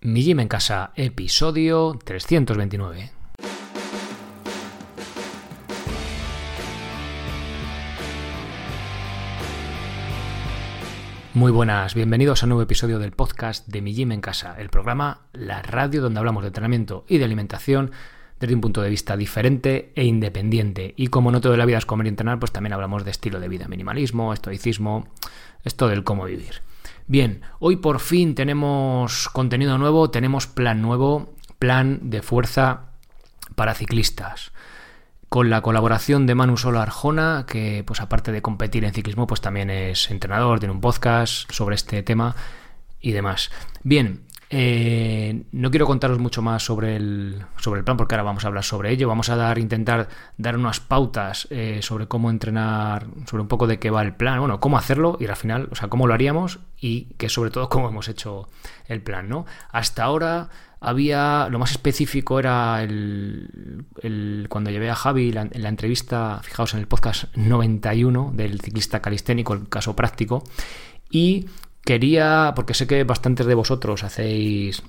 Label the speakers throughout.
Speaker 1: Mi Gym en Casa, episodio 329. Muy buenas, bienvenidos a un nuevo episodio del podcast de Mi Gym en Casa, el programa, la radio donde hablamos de entrenamiento y de alimentación desde un punto de vista diferente e independiente. Y como no todo de la vida es comer y entrenar, pues también hablamos de estilo de vida, minimalismo, estoicismo, esto del cómo vivir. Bien, hoy por fin tenemos contenido nuevo, tenemos plan nuevo, plan de fuerza para ciclistas. Con la colaboración de Manu Solo Arjona, que pues aparte de competir en ciclismo, pues también es entrenador, tiene un podcast sobre este tema y demás. Bien, eh, no quiero contaros mucho más sobre el, sobre el plan porque ahora vamos a hablar sobre ello. Vamos a dar, intentar dar unas pautas eh, sobre cómo entrenar, sobre un poco de qué va el plan, bueno, cómo hacerlo y al final, o sea, cómo lo haríamos y que sobre todo cómo hemos hecho el plan, ¿no? Hasta ahora había, lo más específico era el, cuando llevé a Javi en la entrevista, fijaos en el podcast 91 del ciclista calisténico, el caso práctico, y quería, porque sé que bastantes de vosotros hacéis,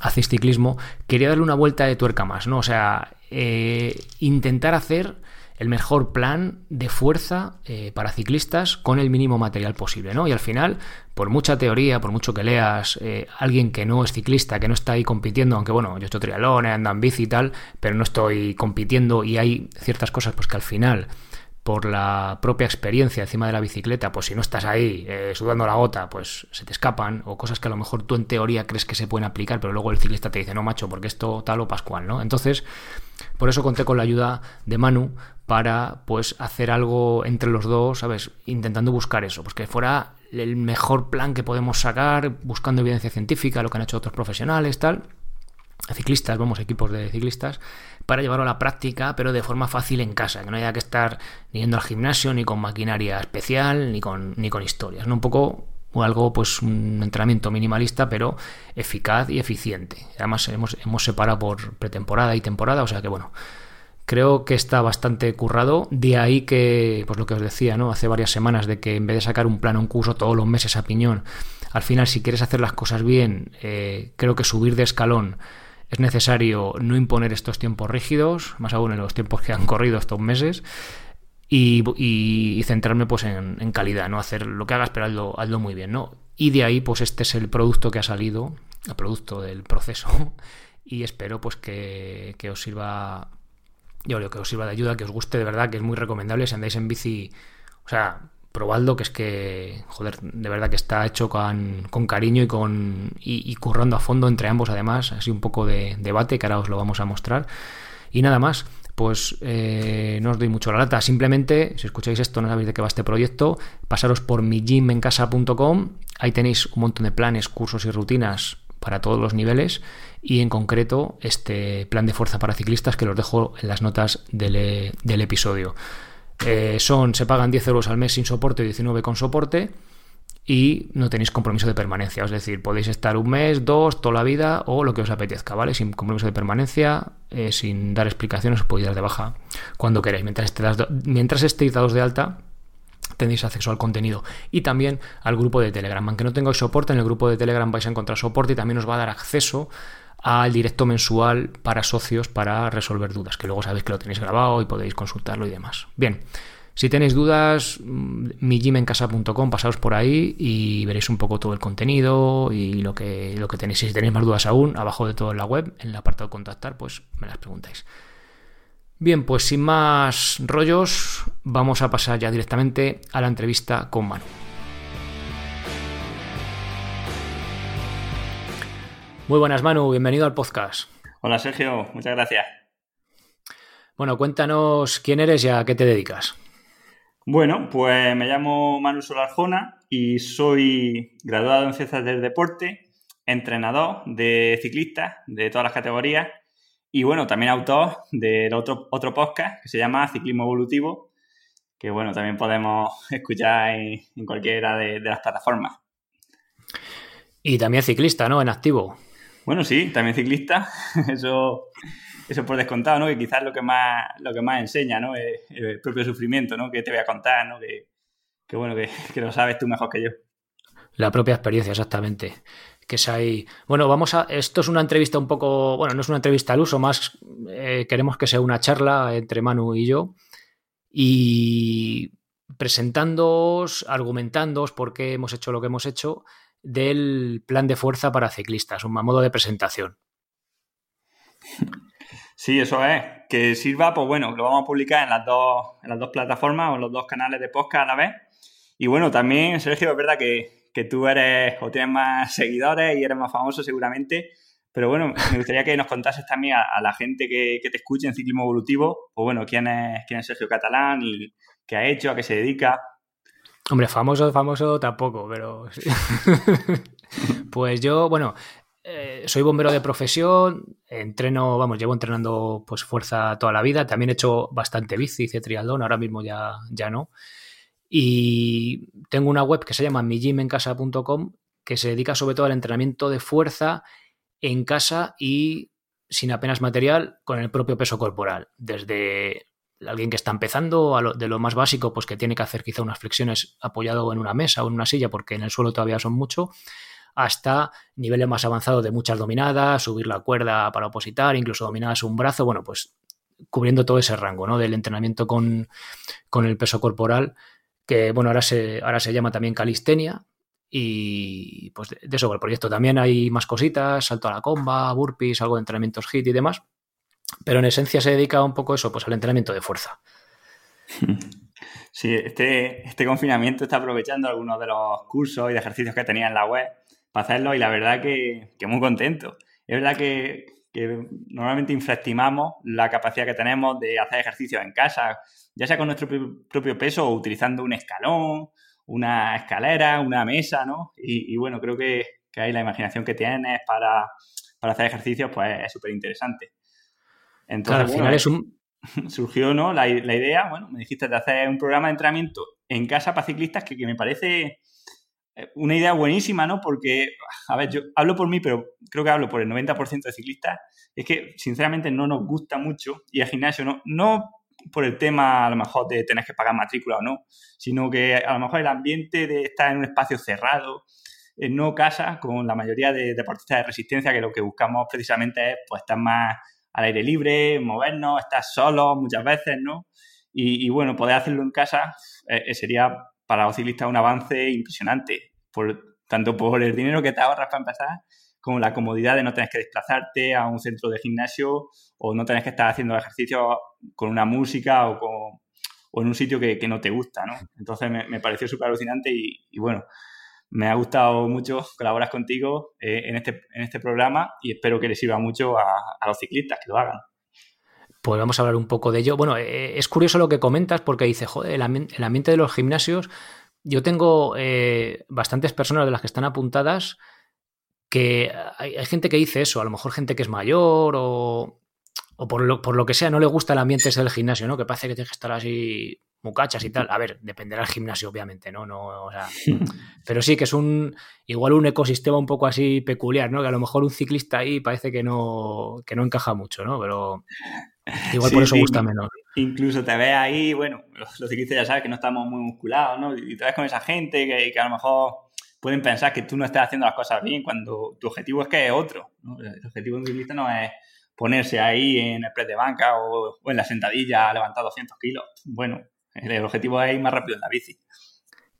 Speaker 1: hacéis ciclismo, quería darle una vuelta de tuerca más, ¿no? O sea, eh, intentar hacer el mejor plan de fuerza eh, para ciclistas con el mínimo material posible, ¿no? Y al final, por mucha teoría, por mucho que leas, eh, alguien que no es ciclista, que no está ahí compitiendo, aunque bueno, yo estoy trialón, ando en bici y tal, pero no estoy compitiendo y hay ciertas cosas pues que al final por la propia experiencia encima de la bicicleta, pues si no estás ahí eh, sudando la gota, pues se te escapan, o cosas que a lo mejor tú en teoría crees que se pueden aplicar, pero luego el ciclista te dice, no, macho, porque esto tal o pascual, ¿no? Entonces, por eso conté con la ayuda de Manu para, pues, hacer algo entre los dos, ¿sabes? Intentando buscar eso, pues que fuera el mejor plan que podemos sacar, buscando evidencia científica, lo que han hecho otros profesionales, tal ciclistas, vamos, equipos de ciclistas, para llevarlo a la práctica, pero de forma fácil en casa, que no haya que estar ni yendo al gimnasio, ni con maquinaria especial, ni con, ni con historias, ¿no? Un poco algo, pues un entrenamiento minimalista, pero eficaz y eficiente. Además, hemos, hemos separado por pretemporada y temporada, o sea que bueno, creo que está bastante currado. De ahí que, pues lo que os decía, ¿no? Hace varias semanas de que en vez de sacar un plano, un curso todos los meses a piñón, al final, si quieres hacer las cosas bien, eh, creo que subir de escalón es necesario no imponer estos tiempos rígidos, más aún en los tiempos que han corrido estos meses, y, centrarme pues en, calidad, no hacer lo que hagas, pero hazlo, muy bien, ¿no? Y de ahí, pues este es el producto que ha salido, el producto del proceso, y espero pues que, os sirva, yo creo que os sirva de ayuda, que os guste de verdad, que es muy recomendable si andáis en bici, o sea, probadlo, que es que, joder, de verdad que está hecho con, cariño y con y, currando a fondo entre ambos, además, así un poco de debate, que ahora os lo vamos a mostrar. Y nada más, pues eh, no os doy mucho la lata, simplemente, si escucháis esto, no sabéis de qué va este proyecto, pasaros por migymencasa.com, ahí tenéis un montón de planes, cursos y rutinas para todos los niveles y en concreto este plan de fuerza para ciclistas que los dejo en las notas del, del episodio. Eh, son, se pagan 10 euros al mes sin soporte y 19 con soporte y no tenéis compromiso de permanencia. Es decir, podéis estar un mes, dos, toda la vida o lo que os apetezca, ¿vale? Sin compromiso de permanencia, eh, sin dar explicaciones, os podéis dar de baja cuando queráis. Mientras, mientras estéis dados de alta, tenéis acceso al contenido y también al grupo de Telegram. Aunque no tengáis soporte, en el grupo de Telegram vais a encontrar soporte y también os va a dar acceso al directo mensual para socios para resolver dudas, que luego sabéis que lo tenéis grabado y podéis consultarlo y demás. Bien, si tenéis dudas, mm, mijimencasa.com, pasaos por ahí y veréis un poco todo el contenido y lo que, lo que tenéis. Si tenéis más dudas aún, abajo de todo en la web, en el apartado contactar, pues me las preguntáis. Bien, pues sin más rollos, vamos a pasar ya directamente a la entrevista con Manu. Muy buenas, Manu, bienvenido al podcast.
Speaker 2: Hola, Sergio, muchas gracias.
Speaker 1: Bueno, cuéntanos quién eres y a qué te dedicas.
Speaker 2: Bueno, pues me llamo Manu Solarjona y soy graduado en Ciencias del Deporte, entrenador de ciclistas de todas las categorías y bueno, también autor del otro, otro podcast que se llama Ciclismo Evolutivo, que bueno, también podemos escuchar en, cualquiera de, de las plataformas.
Speaker 1: Y también ciclista, ¿no? En activo.
Speaker 2: Bueno, sí, también ciclista. Eso, eso por descontado, ¿no? Que quizás lo que más, lo que más enseña, ¿no? El propio sufrimiento, ¿no? Que te voy a contar, ¿no? Que, bueno, que, lo sabes tú mejor que yo.
Speaker 1: La propia experiencia, exactamente. que es ahí. Bueno, vamos a. Esto es una entrevista un poco. Bueno, no es una entrevista al uso, más eh, queremos que sea una charla entre Manu y yo. Y presentándoos, argumentándoos por qué hemos hecho lo que hemos hecho del plan de fuerza para ciclistas, un modo de presentación.
Speaker 2: Sí, eso es. Que sirva, pues bueno, lo vamos a publicar en las dos, en las dos plataformas o en los dos canales de podcast a la vez. Y bueno, también, Sergio, es verdad que, que tú eres o tienes más seguidores y eres más famoso seguramente. Pero bueno, me gustaría que nos contases también a, la gente que, te escuche en ciclismo evolutivo, o bueno, quién es, quién es Sergio Catalán y qué ha hecho, a qué se dedica.
Speaker 1: Hombre, famoso, famoso tampoco, pero... pues yo, bueno, eh, soy bombero de profesión, entreno, vamos, llevo entrenando pues fuerza toda la vida, también he hecho bastante bici, hice triatlón, ahora mismo ya, ya no. Y tengo una web que se llama mijimencasa.com que se dedica sobre todo al entrenamiento de fuerza en casa y sin apenas material con el propio peso corporal. Desde alguien que está empezando, de lo más básico, pues que tiene que hacer quizá unas flexiones apoyado en una mesa o en una silla porque en el suelo todavía son mucho, hasta niveles más avanzados de muchas dominadas, subir la cuerda para opositar, incluso dominadas un brazo, bueno, pues cubriendo todo ese rango, ¿no? Del entrenamiento con, con el peso corporal que bueno, ahora se, ahora se llama también calistenia. Y pues de, eso el proyecto. También hay más cositas, salto a la comba, burpees, algo de entrenamientos HIT y demás. Pero en esencia se dedica un poco eso, pues al entrenamiento de fuerza.
Speaker 2: Sí, este, este confinamiento está aprovechando algunos de los cursos y de ejercicios que tenía en la web para hacerlo y la verdad que, muy contento. Es verdad que, normalmente infraestimamos la capacidad que tenemos de hacer ejercicios en casa, ya sea con nuestro propio peso o utilizando un escalón, una escalera, una mesa, ¿no? Y, bueno, creo que, que, ahí la imaginación que tienes para, hacer ejercicios, pues es súper interesante.
Speaker 1: Entonces, al final es un...
Speaker 2: surgió ¿no? La, idea, bueno, me dijiste de hacer un programa de entrenamiento en casa para ciclistas que, que me parece eh, una idea buenísima, ¿no? Porque, a ver, yo hablo por mí, pero creo que hablo por el 90% de ciclistas, es que sinceramente no nos gusta mucho ir al gimnasio, no, no por el tema a lo mejor de tener que pagar matrícula o no, sino que a lo mejor el ambiente de estar en un espacio cerrado eh, no casa con la mayoría de deportistas de resistencia que lo que buscamos precisamente es pues estar más al aire libre, movernos, estar solos muchas veces, ¿no? Y, bueno, poder hacerlo en casa eh, eh, sería para los ciclistas un avance impresionante, por, tanto por el dinero que te ahorras para empezar, como la comodidad de no tener que desplazarte a un centro de gimnasio o no tener que estar haciendo ejercicio con una música o, con, o en un sitio que, no te gusta, ¿no? Entonces me, pareció súper alucinante y, bueno, me ha gustado mucho colaborar contigo eh, en, este, en este programa y espero que les sirva mucho a, los ciclistas que lo hagan.
Speaker 1: Pues vamos a hablar un poco de ello. Bueno, eh, es curioso lo que comentas porque dice, joder, el, ambiente de los gimnasios, yo tengo eh, bastantes personas de las que están apuntadas que hay, gente que dice eso, a lo mejor gente que es mayor o, o por, lo, por lo que sea no le gusta el ambiente ese del gimnasio, ¿no? Que parece que tienes que estar así mucachas y tal. A ver, dependerá del gimnasio, obviamente, ¿no? no o sea, pero sí que es un igual un ecosistema un poco así peculiar, ¿no? Que a lo mejor un ciclista ahí parece que no, que no encaja mucho, ¿no? Pero igual por eso gusta menos.
Speaker 2: Incluso te ves ahí, bueno, los, ciclistas ya sabes que no estamos muy musculados, ¿no? Y te ves con esa gente que, que a lo mejor pueden pensar que tú no estás haciendo las cosas bien cuando tu objetivo es que es otro. El objetivo de un ciclista no es ponerse ahí en el press de banca o, en la sentadilla a levantar 200 kilos. Bueno, el objetivo es ir más rápido en la bici.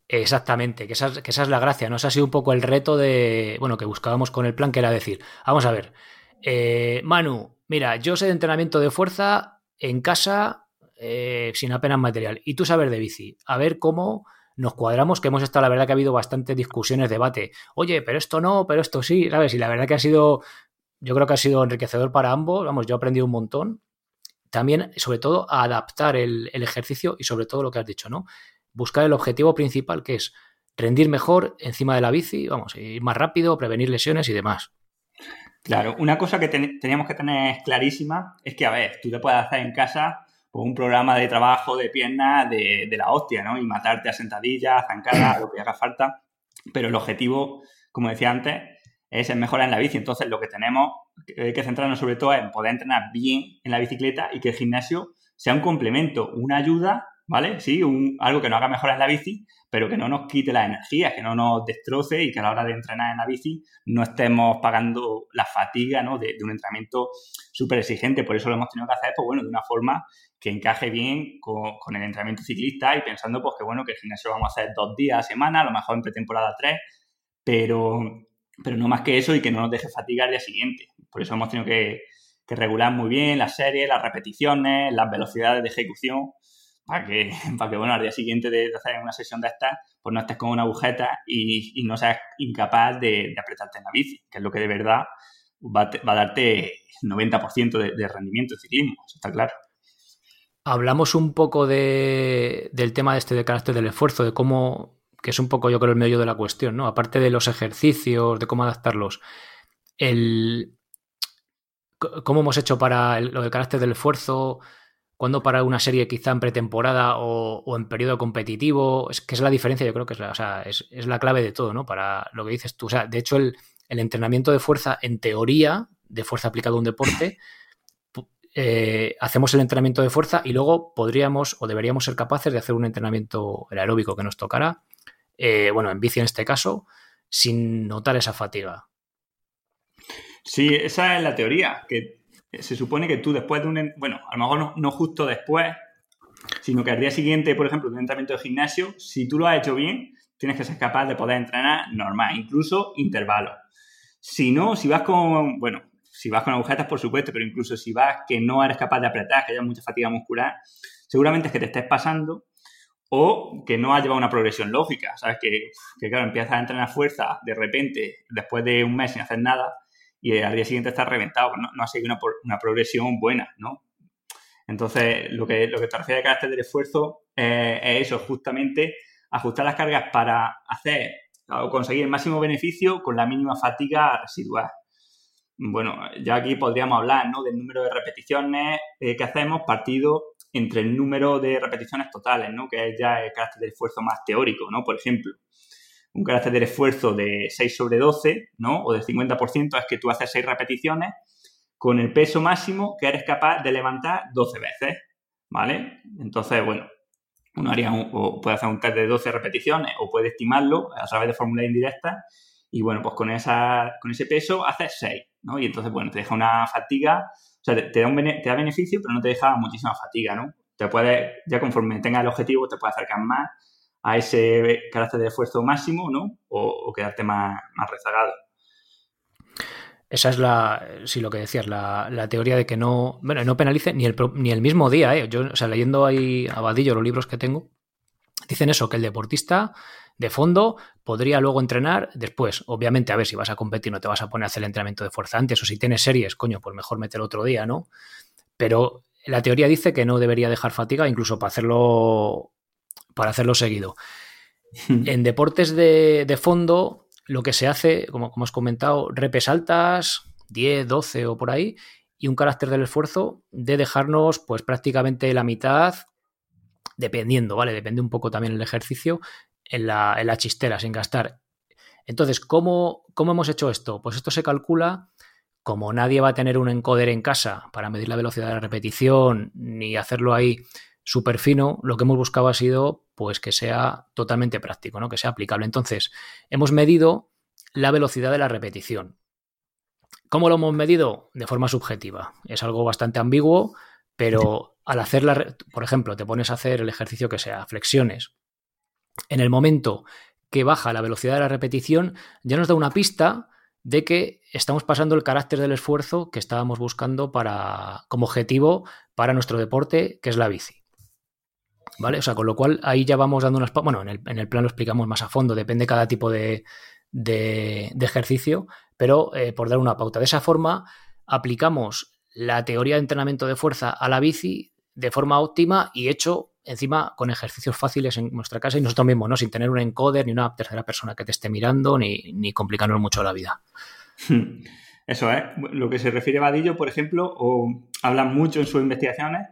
Speaker 1: Exactamente, que esa, es la gracia, ¿no? Ha sido un poco el reto de, bueno, que buscábamos con el plan, que era decir, vamos a ver, eh, Manu, mira, yo sé de entrenamiento de fuerza en casa eh, sin apenas material, y tú sabes de bici, a ver cómo nos cuadramos, que hemos estado, la verdad que ha habido bastantes discusiones, debate. Oye, pero esto no, pero esto sí, ¿sabes? Y la verdad que ha sido, yo creo que ha sido enriquecedor para ambos, vamos, yo he aprendido un montón. También, sobre todo, a adaptar el, ejercicio y sobre todo lo que has dicho, ¿no? Buscar el objetivo principal, que es rendir mejor encima de la bici, vamos, ir más rápido, prevenir lesiones y demás.
Speaker 2: Claro, una cosa que teníamos que tener clarísima es que, a ver, tú te puedes hacer en casa pues, un programa de trabajo de piernas de, la hostia, ¿no? Y matarte a sentadillas, a zancadas, lo que haga falta. Pero el objetivo, como decía antes, es mejorar en la bici. Entonces, lo que tenemos que centrarnos sobre todo es en poder entrenar bien en la bicicleta y que el gimnasio sea un complemento, una ayuda ¿vale? Sí, un, algo que nos haga mejorar en la bici, pero que no nos quite la energía, que no nos destroce y que a la hora de entrenar en la bici no estemos pagando la fatiga ¿no? de, un entrenamiento súper exigente. Por eso lo hemos tenido que hacer, pues bueno, de una forma que encaje bien con, con, el entrenamiento ciclista y pensando pues que bueno, que el gimnasio vamos a hacer dos días a semana, a lo mejor en pretemporada tres, pero, pero no más que eso y que no nos deje fatigar al día siguiente. Por eso hemos tenido que, regular muy bien las series, las repeticiones, las velocidades de ejecución para que, para que bueno, al día siguiente de, hacer una sesión de estas, pues no estés con una agujeta y, no seas incapaz de, apretarte en la bici, que es lo que de verdad va, a darte 90% de, de, rendimiento en ciclismo, eso está claro.
Speaker 1: Hablamos un poco de, del tema de este de carácter del esfuerzo, de cómo, que es un poco yo creo el medio de la cuestión, ¿no? Aparte de los ejercicios, de cómo adaptarlos, el, cómo hemos hecho para lo del carácter del esfuerzo, cuando para una serie quizá en pretemporada o, en periodo competitivo, es que es la diferencia, yo creo que es la, es, la clave de todo, ¿no? Para lo que dices tú. O sea, de hecho, el, entrenamiento de fuerza, en teoría, de fuerza aplicado a un deporte, eh, hacemos el entrenamiento de fuerza y luego podríamos o deberíamos ser capaces de hacer un entrenamiento aeróbico que nos tocará, eh, bueno, en bici en este caso, sin notar esa fatiga.
Speaker 2: Sí, esa es la teoría, que se supone que tú después de un, bueno, a lo mejor no, justo después, sino que al día siguiente, por ejemplo, de un entrenamiento de gimnasio, si tú lo has hecho bien, tienes que ser capaz de poder entrenar normal, incluso intervalos. Si no, si vas con, bueno, si vas con agujetas, por supuesto, pero incluso si vas que no eres capaz de apretar, que haya mucha fatiga muscular, seguramente es que te estés pasando o que no ha llevado una progresión lógica, ¿sabes? Que, que claro, empiezas a entrenar fuerza de repente, después de un mes sin hacer nada, y al día siguiente estás reventado, no, no ha seguido una, progresión buena, ¿no? Entonces, lo que, lo que te refiere a carácter del esfuerzo es eso, justamente ajustar las cargas para hacer o conseguir el máximo beneficio con la mínima fatiga residual. Bueno, ya aquí podríamos hablar ¿no? del número de repeticiones eh, que hacemos partido entre el número de repeticiones totales, ¿no? que es ya el carácter del esfuerzo más teórico, ¿no? Por ejemplo, un carácter del esfuerzo de 6 sobre 12, ¿no? O del 50% es que tú haces 6 repeticiones con el peso máximo que eres capaz de levantar 12 veces, ¿vale? Entonces, bueno, uno haría o puede hacer un test de 12 repeticiones o puede estimarlo a través de fórmula indirecta y bueno, pues con, esa, con ese peso haces 6, ¿no? Y entonces, bueno, te deja una fatiga, o sea, te, da, te da beneficio, pero no te deja muchísima fatiga, ¿no? Te puede, ya conforme tengas el objetivo, te puede acercar más a ese carácter de esfuerzo máximo, ¿no? O, quedarte más, rezagado.
Speaker 1: Esa es la, sí, lo que decías, la, teoría de que no, bueno, no penalice ni el, ni el mismo día, ¿eh? Yo, o sea, leyendo ahí a Vadillo los libros que tengo, dicen eso, que el deportista de fondo podría luego entrenar después. Obviamente, a ver, si vas a competir no te vas a poner a hacer el entrenamiento de fuerza antes, o si tienes series, coño, pues mejor meter otro día, ¿no? Pero la teoría dice que no debería dejar fatiga, incluso para hacerlo para hacerlo seguido. En deportes de, fondo, lo que se hace, como, como has comentado, repes altas, 10, 12 o por ahí, y un carácter del esfuerzo de dejarnos pues prácticamente la mitad, dependiendo, ¿vale? Depende un poco también el ejercicio, en la, la chistera, sin gastar. Entonces, ¿cómo, ¿cómo hemos hecho esto? Pues esto se calcula como nadie va a tener un encoder en casa para medir la velocidad de la repetición ni hacerlo ahí súper fino, lo que hemos buscado ha sido pues que sea totalmente práctico, ¿no? que sea aplicable. Entonces, hemos medido la velocidad de la repetición. ¿Cómo lo hemos medido? De forma subjetiva. Es algo bastante ambiguo, pero al hacerla, por ejemplo, te pones a hacer el ejercicio que sea, flexiones. En el momento que baja la velocidad de la repetición, ya nos da una pista de que estamos pasando el carácter del esfuerzo que estábamos buscando para, como objetivo para nuestro deporte, que es la bici. ¿vale? O sea, con lo cual ahí ya vamos dando unas... Bueno, en el, en el plan lo explicamos más a fondo, depende cada tipo de, de, ejercicio, pero eh, por dar una pauta. De esa forma, aplicamos la teoría de entrenamiento de fuerza a la bici de forma óptima y hecho encima con ejercicios fáciles en nuestra casa y nosotros mismos, ¿no? Sin tener un encoder ni una tercera persona que te esté mirando ni, ni complicarnos mucho la vida.
Speaker 2: Eso es. Lo que se refiere a Vadillo, por ejemplo, o habla mucho en sus investigaciones,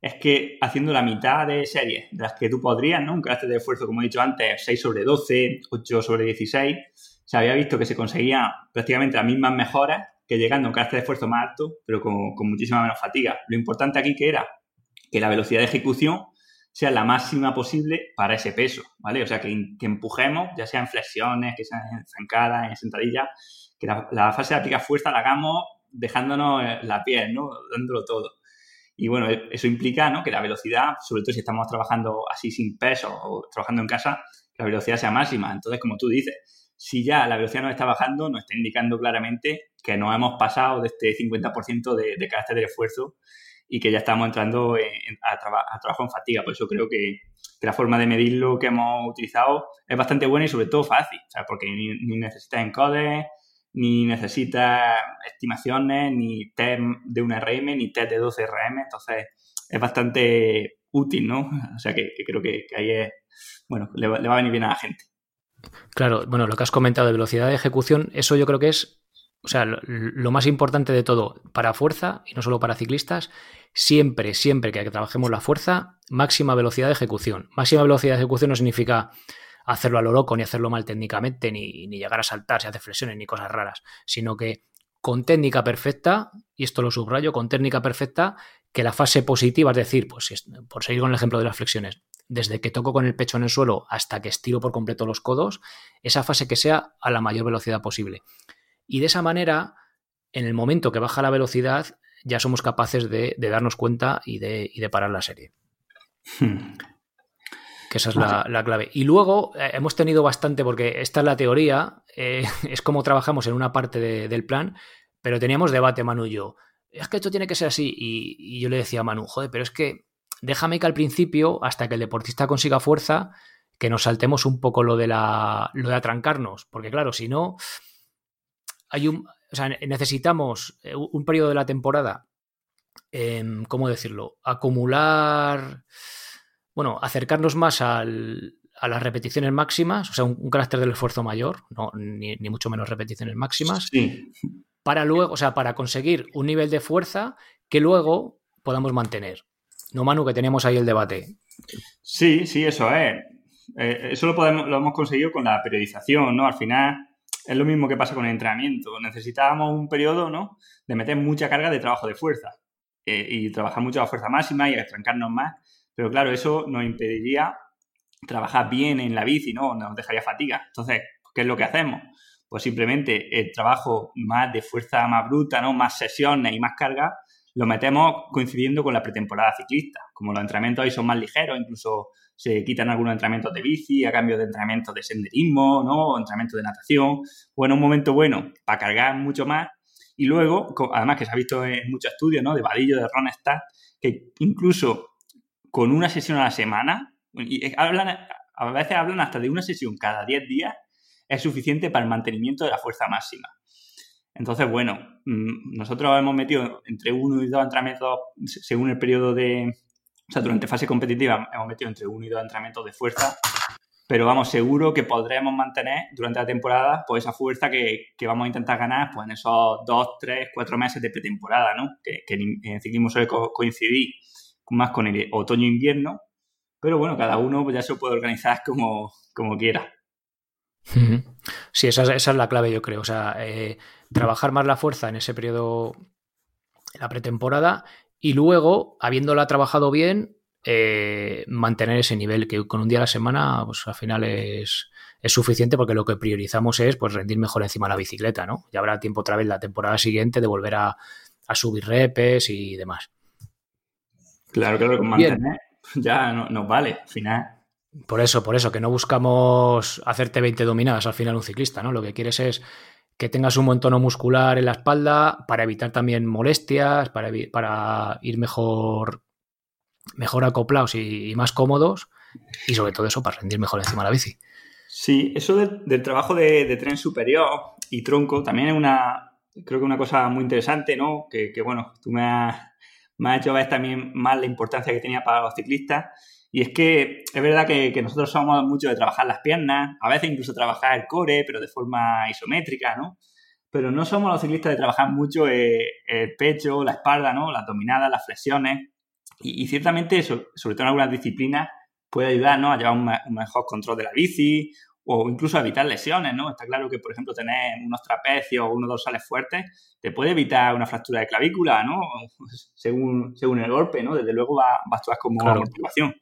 Speaker 2: es que haciendo la mitad de series de las que tú podrías, ¿no? Un carácter de esfuerzo, como he dicho antes, 6 sobre 12, 8 sobre 16, se había visto que se conseguían prácticamente las mismas mejoras que llegando a un carácter de esfuerzo más alto, pero con, muchísima menos fatiga. Lo importante aquí que era que la velocidad de ejecución sea la máxima posible para ese peso, ¿vale? O sea, que, empujemos, ya sea en flexiones, que sean en zancadas, en sentadillas, que la, fase de aplicar fuerza la hagamos dejándonos eh, la piel, ¿no? Dándolo todo. Y bueno, e, eso implica ¿no? que la velocidad, sobre todo si estamos trabajando así sin peso o trabajando en casa, que la velocidad sea máxima. Entonces, como tú dices, si ya la velocidad nos está bajando, nos está indicando claramente que nos hemos pasado de este 50% de, de carácter de esfuerzo y que ya estamos entrando a, trabajo en fatiga. Por eso creo que, la forma de medirlo que hemos utilizado es bastante buena y sobre todo fácil, porque ni, ni necesitas encodes, ni necesitas estimaciones, ni test de un RM, ni test de 12 RM, entonces es bastante útil, ¿no? O sea que, creo que, ahí es, bueno, le va a venir bien a la gente.
Speaker 1: Claro, bueno, lo que has comentado de velocidad de ejecución, eso yo creo que es o sea, lo, más importante de todo para fuerza, y no solo para ciclistas, siempre, siempre que trabajemos la fuerza, máxima velocidad de ejecución. Máxima velocidad de ejecución no significa hacerlo a lo loco, ni hacerlo mal técnicamente, ni, ni llegar a saltar si hace flexiones, ni cosas raras, sino que con técnica perfecta, y esto lo subrayo, con técnica perfecta, que la fase positiva, es decir, pues por seguir con el ejemplo de las flexiones, desde que toco con el pecho en el suelo hasta que estiro por completo los codos, esa fase que sea a la mayor velocidad posible. Y de esa manera, en el momento que baja la velocidad, ya somos capaces de, darnos cuenta y de, parar la serie. Hmm. Que esa es la, clave. Y luego eh, hemos tenido bastante, porque esta es la teoría, eh, es como trabajamos en una parte del plan, pero teníamos debate, Manu y yo. Es que esto tiene que ser así. Y, yo le decía a Manu, joder, pero es que déjame que al principio, hasta que el deportista consiga fuerza, que nos saltemos un poco lo de, la, lo de atrancarnos. Porque claro, si no, hay un, o sea, necesitamos eh, un periodo de la temporada, em, ¿cómo decirlo? Acumular, bueno, acercarnos más a las repeticiones máximas, o sea, un, carácter del esfuerzo mayor, no, ni, mucho menos repeticiones máximas, para luego, o sea, para conseguir un nivel de fuerza que luego podamos mantener. No, Manu, que tenemos ahí el debate.
Speaker 2: Sí, sí, eso es. Eh, eso lo, podemos, lo hemos conseguido con la periodización, ¿no? Al final, es lo mismo que pasa con el entrenamiento. Necesitábamos un periodo, ¿no? De meter mucha carga de trabajo de fuerza eh, y trabajar mucho a fuerza máxima y estrancarnos más. Pero claro, eso nos impediría trabajar bien en la bici, ¿no? Nos dejaría fatiga. Entonces, ¿qué es lo que hacemos? Pues simplemente el trabajo más de fuerza más bruta, ¿no? Más sesiones y más carga, lo metemos coincidiendo con la pretemporada ciclista. Como los entrenamientos ahí son más ligeros, incluso se quitan algunos entrenamientos de bici a cambio de entrenamientos de senderismo, ¿no? O entrenamientos de natación. Bueno, un momento bueno para cargar mucho más. Y luego, además que se ha visto en muchos estudios, ¿no? De Vadillo, de Ron Stack, que incluso con una sesión a la semana, y a veces hablan hasta de una sesión cada 10 días, es suficiente para el mantenimiento de la fuerza máxima. Entonces, bueno, mm, nosotros hemos metido entre uno y dos entrenamientos según el periodo de, o sea, durante fase competitiva hemos metido entre uno y dos entrenamientos de fuerza, pero vamos, seguro que podremos mantener durante la temporada pues esa fuerza que, vamos a intentar ganar pues en esos dos, tres, cuatro meses de pretemporada, ¿no? Que, en ciclismo suele coincidir más con el otoño-invierno, pero bueno, cada uno pues, ya se puede organizar como, como quiera.
Speaker 1: Sí, esa, esa, es la clave, yo creo. O sea, eh, trabajar más la fuerza en ese periodo, en la pretemporada, y luego, habiéndola trabajado bien, eh, mantener ese nivel, que con un día a la semana, pues al final es, suficiente porque lo que priorizamos es pues rendir mejor encima de la bicicleta, ¿no? Ya habrá tiempo otra vez la temporada siguiente de volver a, subir repes y demás.
Speaker 2: Claro, claro, con mantener ya no, nos vale, al final.
Speaker 1: Por eso, por eso, que no buscamos hacerte 20 dominadas al final un ciclista, ¿no? Lo que quieres es que tengas un buen tono muscular en la espalda para evitar también molestias, para, ir mejor, mejor acoplados y, más cómodos y sobre todo eso para rendir mejor encima de la bici.
Speaker 2: Sí, eso del trabajo de, tren superior y tronco también es una, creo que una cosa muy interesante, ¿no? Que, bueno, tú me has, me has hecho ver también más la importancia que tenía para los ciclistas y es que es verdad que, nosotros somos mucho de trabajar las piernas, a veces incluso trabajar el core, pero de forma isométrica, ¿no? Pero no somos los ciclistas de trabajar mucho el, pecho, la espalda, ¿no? Las dominadas, las flexiones. Y, ciertamente eso, sobre todo en algunas disciplinas, puede ayudar, ¿no? A llevar un, mejor control de la bici o incluso evitar lesiones, ¿no? Está claro que, por ejemplo, tener unos trapecios o unos dorsales fuertes te puede evitar una fractura de clavícula, ¿no? Según, según el golpe, ¿no? Desde luego va, a actuar como motivación.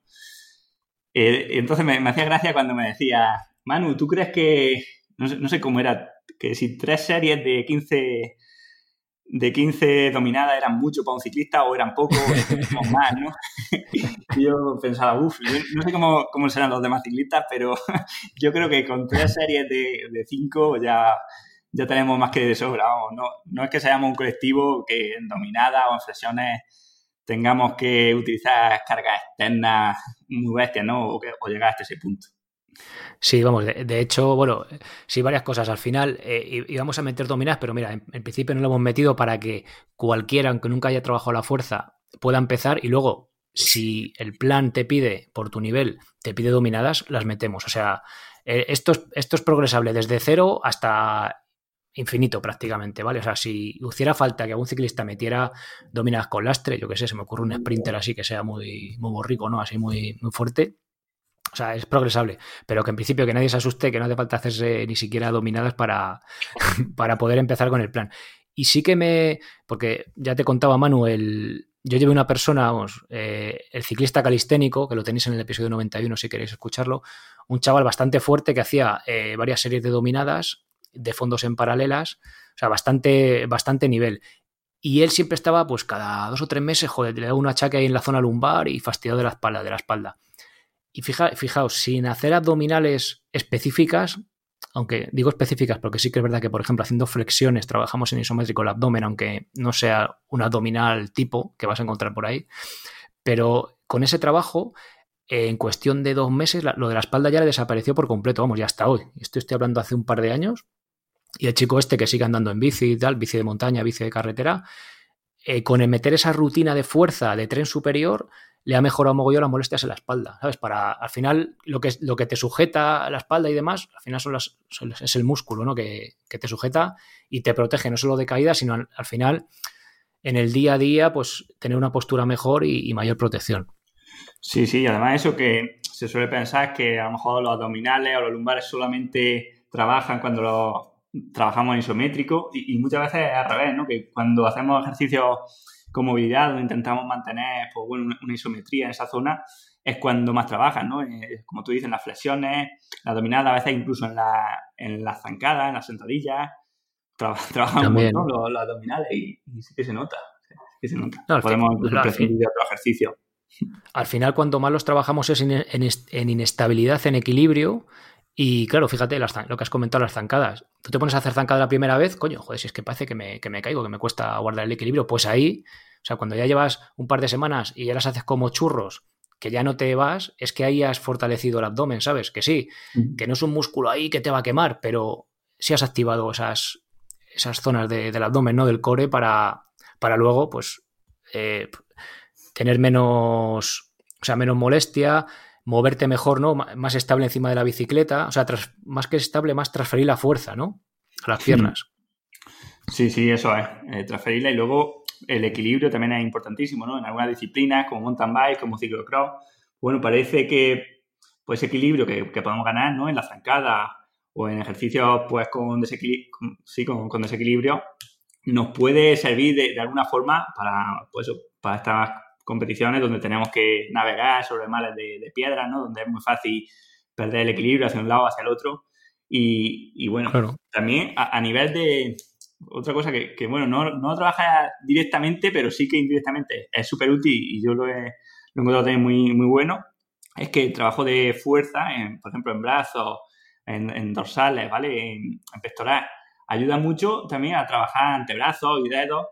Speaker 2: Eh, entonces me, hacía gracia cuando me decía, Manu, ¿tú crees que, no sé, no sé cómo era, que si tres series de 15 de 15 dominadas eran mucho para un ciclista o eran poco o más, ¿no? y yo pensaba, uff, no sé cómo, cómo, serán los demás ciclistas, pero yo creo que con tres series de, de cinco ya, ya tenemos más que de sobra. No, no es que seamos un colectivo que en dominadas o en sesiones tengamos que utilizar cargas externas muy bestias, ¿no? O, o llegar hasta ese punto.
Speaker 1: Sí, vamos, de, hecho, bueno, sí, varias cosas. Al final eh, íbamos a meter dominadas, pero mira, en, principio no lo hemos metido para que cualquiera, aunque nunca haya trabajado la fuerza, pueda empezar y luego, si el plan te pide, por tu nivel, te pide dominadas, las metemos. O sea, eh, esto, es, progresable desde cero hasta infinito prácticamente, ¿vale? O sea, si hiciera falta que algún ciclista metiera dominadas con lastre, yo qué sé, se me ocurre un sprinter así que sea muy, muy rico, ¿no? Así muy, muy fuerte, o sea, es progresable, pero que en principio que nadie se asuste, que no hace falta hacerse ni siquiera dominadas para, para poder empezar con el plan. Y sí que me, porque ya te contaba Manuel, yo llevé una persona, vamos, eh, el ciclista calisténico, que lo tenéis en el episodio 91 si queréis escucharlo, un chaval bastante fuerte que hacía eh, varias series de dominadas, de fondos en paralelas, o sea, bastante, bastante nivel. Y él siempre estaba, pues cada dos o tres meses, joder, le daba un achaque ahí en la zona lumbar y fastidiado de la espalda, de la espalda. Y fija, fijaos, sin hacer abdominales específicas, aunque digo específicas porque sí que es verdad que, por ejemplo, haciendo flexiones trabajamos en isométrico el abdomen, aunque no sea un abdominal tipo que vas a encontrar por ahí, pero con ese trabajo, en cuestión de dos meses, lo de la espalda ya le desapareció por completo, vamos, ya hasta hoy. Esto estoy hablando hace un par de años. Y el chico este que sigue andando en bici y tal, bici de montaña, bici de carretera, eh, con el meter esa rutina de fuerza de tren superior, le ha mejorado mogollón las molestias en la espalda, ¿sabes? Para, al final, lo que, lo que te sujeta a la espalda y demás, al final son las, es el músculo, ¿no? Que, te sujeta y te protege no solo de caída, sino al, final, en el día a día, pues tener una postura mejor y, mayor protección.
Speaker 2: Sí, sí, además eso que se suele pensar que a lo mejor los abdominales o los lumbares solamente trabajan cuando los trabajamos en isométrico y, y muchas veces al revés, ¿no? Que cuando hacemos ejercicios con movilidad, donde intentamos mantener pues, bueno, una isometría en esa zona, es cuando más trabajan, ¿no? Eh, como tú dices, en las flexiones, la dominada, a veces incluso en, la, en las zancadas, en las sentadillas, trabajan un montón los, abdominales y, sí que se nota. Sí que se nota. Podemos prescindir de otro ejercicio.
Speaker 1: Al final, cuanto más los trabajamos es en, en, inestabilidad, en equilibrio, y claro, fíjate lo que has comentado, las zancadas. Tú te pones a hacer zancada la primera vez, coño, joder, si es que parece que me, que me caigo, que me cuesta guardar el equilibrio. Pues ahí, o sea, cuando ya llevas un par de semanas y ya las haces como churros, que ya no te vas, es que ahí has fortalecido el abdomen, ¿sabes? Que sí, que no es un músculo ahí que te va a quemar, pero sí has activado esas, esas zonas del abdomen, ¿no? Del core para, para luego, pues, eh, tener menos, o sea, menos molestia, moverte mejor, ¿no? Más estable encima de la bicicleta, o sea, más que estable, más transferir la fuerza, ¿no? A las piernas.
Speaker 2: Sí, sí, eso es, eh, transferirla y luego el equilibrio también es importantísimo, ¿no? En algunas disciplinas como mountain bike, como ciclocross, bueno, parece que pues equilibrio que, podemos ganar, ¿no? En la zancada o en ejercicios pues con desequilibrio, sí, con, desequilibrio, nos puede servir de, alguna forma para, pues, para estas competiciones donde tenemos que navegar sobre males de, piedra, ¿no? Donde es muy fácil perder el equilibrio hacia un lado, hacia el otro. Y, bueno, también a, nivel de... Otra cosa que, bueno, no, no trabaja directamente, pero sí que indirectamente es súper útil y yo lo he, lo encontrado también muy, muy bueno, es que el trabajo de fuerza, en, por ejemplo, en brazos, en, dorsales, ¿vale? En, en pectoral, ayuda mucho también a trabajar antebrazos y dedos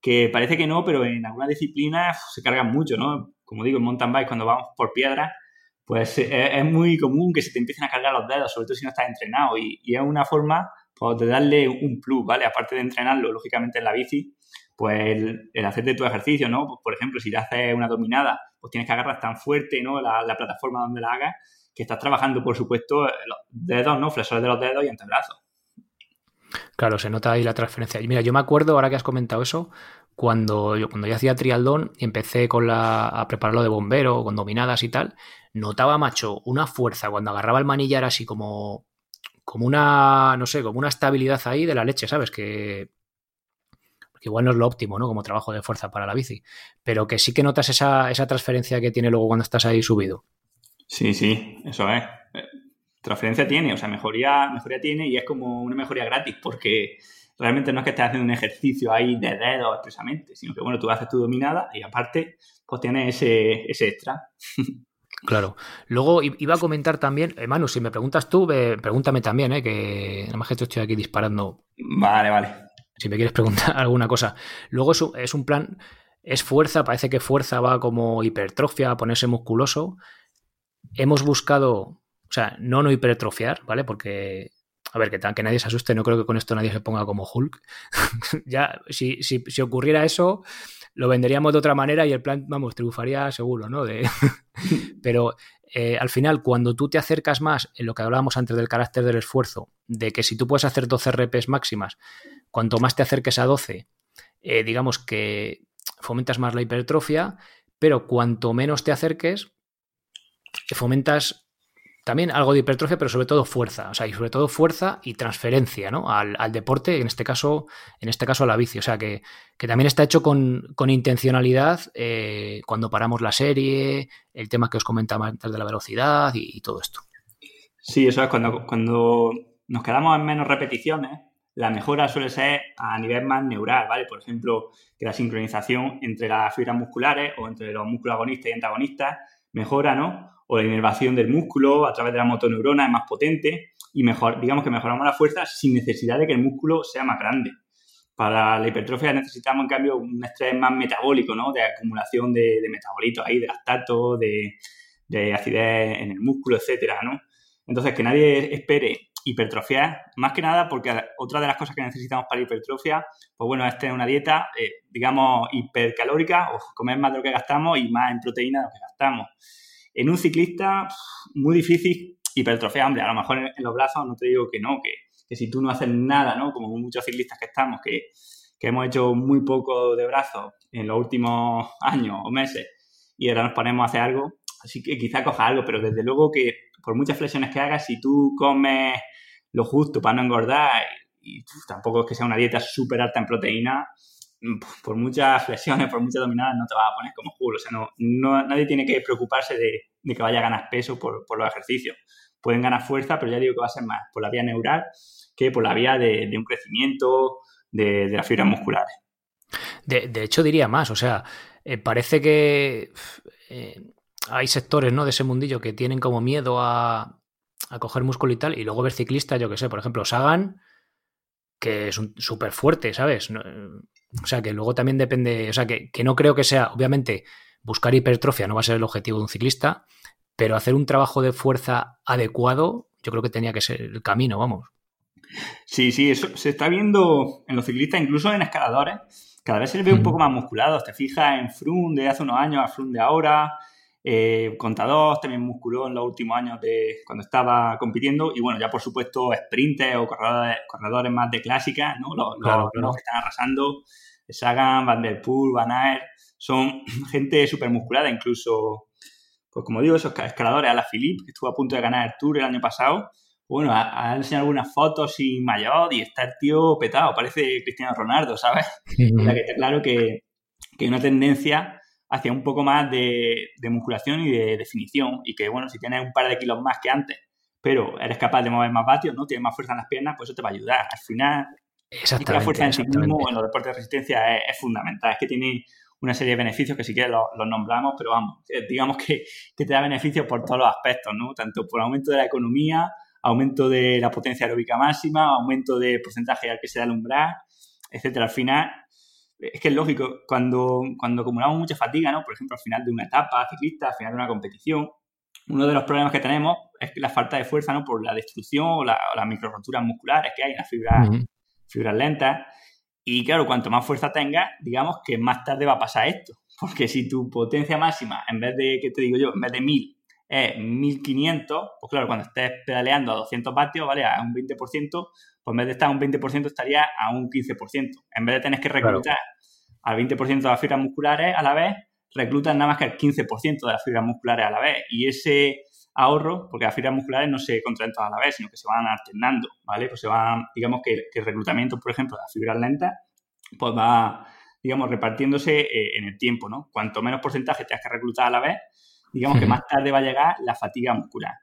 Speaker 2: que parece que no, pero en algunas disciplinas se cargan mucho, ¿no? Como digo, en mountain bike, cuando vamos por piedra, pues eh, es, muy común que se te empiecen a cargar los dedos, sobre todo si no estás entrenado, y, es una forma pues, de darle un plus, ¿vale? Aparte de entrenarlo, lógicamente, en la bici, pues el, el hacer de tu ejercicio, ¿no? Pues, por ejemplo, si te haces una dominada, pues tienes que agarrar tan fuerte, ¿no? La, la plataforma donde la hagas, que estás trabajando, por supuesto, los dedos, ¿no? Flexores de los dedos y antebrazos.
Speaker 1: Claro, se nota ahí la transferencia. Y mira, yo me acuerdo, ahora que has comentado eso, cuando yo, cuando yo hacía trialdón y empecé con la, a prepararlo de bombero, con dominadas y tal, notaba, macho, una fuerza cuando agarraba el manillar así como, como una, no sé, como una estabilidad ahí de la leche, ¿sabes? Que, que igual no es lo óptimo, ¿no? Como trabajo de fuerza para la bici, pero que sí que notas esa, esa transferencia que tiene luego cuando estás ahí subido.
Speaker 2: Sí, sí, eso es. Transferencia tiene, o sea, mejoría, mejoría tiene y es como una mejoría gratis porque realmente no es que estés haciendo un ejercicio ahí de dedos expresamente, sino que, bueno, tú haces tu dominada y aparte, pues tienes ese, ese extra.
Speaker 1: Claro. Luego iba a comentar también, eh, Manu, si me preguntas tú, pregúntame también, ¿eh? que nada más que estoy aquí disparando.
Speaker 2: Vale, vale.
Speaker 1: Si me quieres preguntar alguna cosa. Luego es un, plan, es fuerza, parece que fuerza va como hipertrofia, ponerse musculoso. Hemos buscado, o sea, no no hipertrofiar, ¿vale? Porque a ver, que, que nadie se asuste, no creo que con esto nadie se ponga como Hulk. ya, si, si, si, ocurriera eso, lo venderíamos de otra manera y el plan, vamos, triunfaría seguro, ¿no? Pero eh, al final, cuando tú te acercas más, en lo que hablábamos antes del carácter del esfuerzo, de que si tú puedes hacer 12 RPs máximas, cuanto más te acerques a 12, eh, digamos que fomentas más la hipertrofia, pero cuanto menos te acerques, fomentas también algo de hipertrofia, pero sobre todo fuerza, o sea, y sobre todo fuerza y transferencia, ¿no? Al, deporte, en este caso, en este caso a la bici. O sea, que, también está hecho con, intencionalidad eh, cuando paramos la serie, el tema que os comentaba antes de la velocidad y, todo esto.
Speaker 2: Sí, eso es cuando, cuando nos quedamos en menos repeticiones, la mejora suele ser a nivel más neural, ¿vale? Por ejemplo, que la sincronización entre las fibras musculares o entre los músculos agonistas y antagonistas mejora, ¿no? O la inervación del músculo a través de la motoneurona es más potente y mejor, digamos que mejoramos la fuerza sin necesidad de que el músculo sea más grande. Para la hipertrofia necesitamos, en cambio, un estrés más metabólico, ¿no? De acumulación de, metabolitos ahí, de lactato, de, de, acidez en el músculo, etcétera, ¿no? Entonces, que nadie espere hipertrofiar, más que nada porque otra de las cosas que necesitamos para hipertrofia, pues bueno, es tener una dieta, eh, digamos, hipercalórica, o comer más de lo que gastamos y más en proteína de lo que gastamos. En un ciclista, muy difícil hipertrofia, hombre, a lo mejor en, los brazos no te digo que no, que, que, si tú no haces nada, ¿no? Como muchos ciclistas que estamos, que, que hemos hecho muy poco de brazos en los últimos años o meses y ahora nos ponemos a hacer algo, así que quizá coja algo, pero desde luego que por muchas flexiones que hagas, si tú comes lo justo para no engordar y, tampoco es que sea una dieta súper alta en proteína, por muchas flexiones, por muchas dominadas, no te vas a poner como juro. O sea, no, nadie tiene que preocuparse de, que vaya a ganar peso por, los ejercicios. Pueden ganar fuerza, pero ya digo que va a ser más por la vía neural que por la vía de, un crecimiento de, las fibras musculares.
Speaker 1: De, hecho, diría más. O sea, eh, parece que eh, hay sectores ¿no? de ese mundillo que tienen como miedo a, coger músculo y tal, y luego ver ciclistas, yo que sé, por ejemplo, Sagan, que es súper fuerte, ¿sabes? O sea, que luego también depende, o sea, que, no creo que sea, obviamente, buscar hipertrofia no va a ser el objetivo de un ciclista, pero hacer un trabajo de fuerza adecuado, yo creo que tenía que ser el camino, vamos.
Speaker 2: Sí, sí, eso se está viendo en los ciclistas, incluso en escaladores, cada vez se les ve un poco más musculados. Te fijas en Froome de hace unos años, a Froome de ahora, eh, Contador también musculó en los últimos años de cuando estaba compitiendo. Y bueno, ya por supuesto, sprinters o corredores, corredores más de clásica, ¿no? Los, que están arrasando, Sagan, Van Der Poel, Van Aert, son gente súper musculada, incluso, pues como digo, esos escaladores, a la Philippe, que estuvo a punto de ganar el Tour el año pasado. Bueno, ha, enseñado algunas fotos sin mayor y está el tío petado, parece Cristiano Ronaldo, ¿sabes? O sea que está claro que, que hay una tendencia hacia un poco más de, musculación y de definición. Y que, bueno, si tienes un par de kilos más que antes, pero eres capaz de mover más vatios, ¿no? Tienes más fuerza en las piernas, pues eso te va a ayudar. Al final, la fuerza en sí mismo en los deportes de resistencia es, fundamental. Es que tiene una serie de beneficios que si quieres los, nombramos, pero vamos, digamos que, te da beneficios por todos los aspectos, ¿no? Tanto por aumento de la economía, aumento de la potencia aeróbica máxima, aumento de porcentaje al que se da el umbral, etcétera. Al final, es que es lógico, cuando, cuando acumulamos mucha fatiga, ¿no? Por ejemplo, al final de una etapa ciclista, al final de una competición, uno de los problemas que tenemos es la falta de fuerza, ¿no? Por la destrucción o, las micro roturas musculares que hay en las fibras, fibras lentas. Y claro, cuanto más fuerza tengas, digamos que más tarde va a pasar esto. Porque si tu potencia máxima, en vez de, ¿qué te digo yo? En vez de 1000, es 1500, pues claro, cuando estés pedaleando a 200 vatios, ¿vale? A un 20%, pues en vez de estar a un 20% estaría a un 15%. En vez de tener que reclutar al 20% de las fibras musculares a la vez, reclutan nada más que el 15% de las fibras musculares a la vez. Y ese ahorro, porque las fibras musculares no se contraen todas a la vez, sino que se van alternando, ¿vale? Pues se van, digamos que, el reclutamiento, por ejemplo, de las fibras lentas, pues va, digamos, repartiéndose eh, en el tiempo, ¿no? Cuanto menos porcentaje tengas que reclutar a la vez, digamos que más tarde va a llegar la fatiga muscular.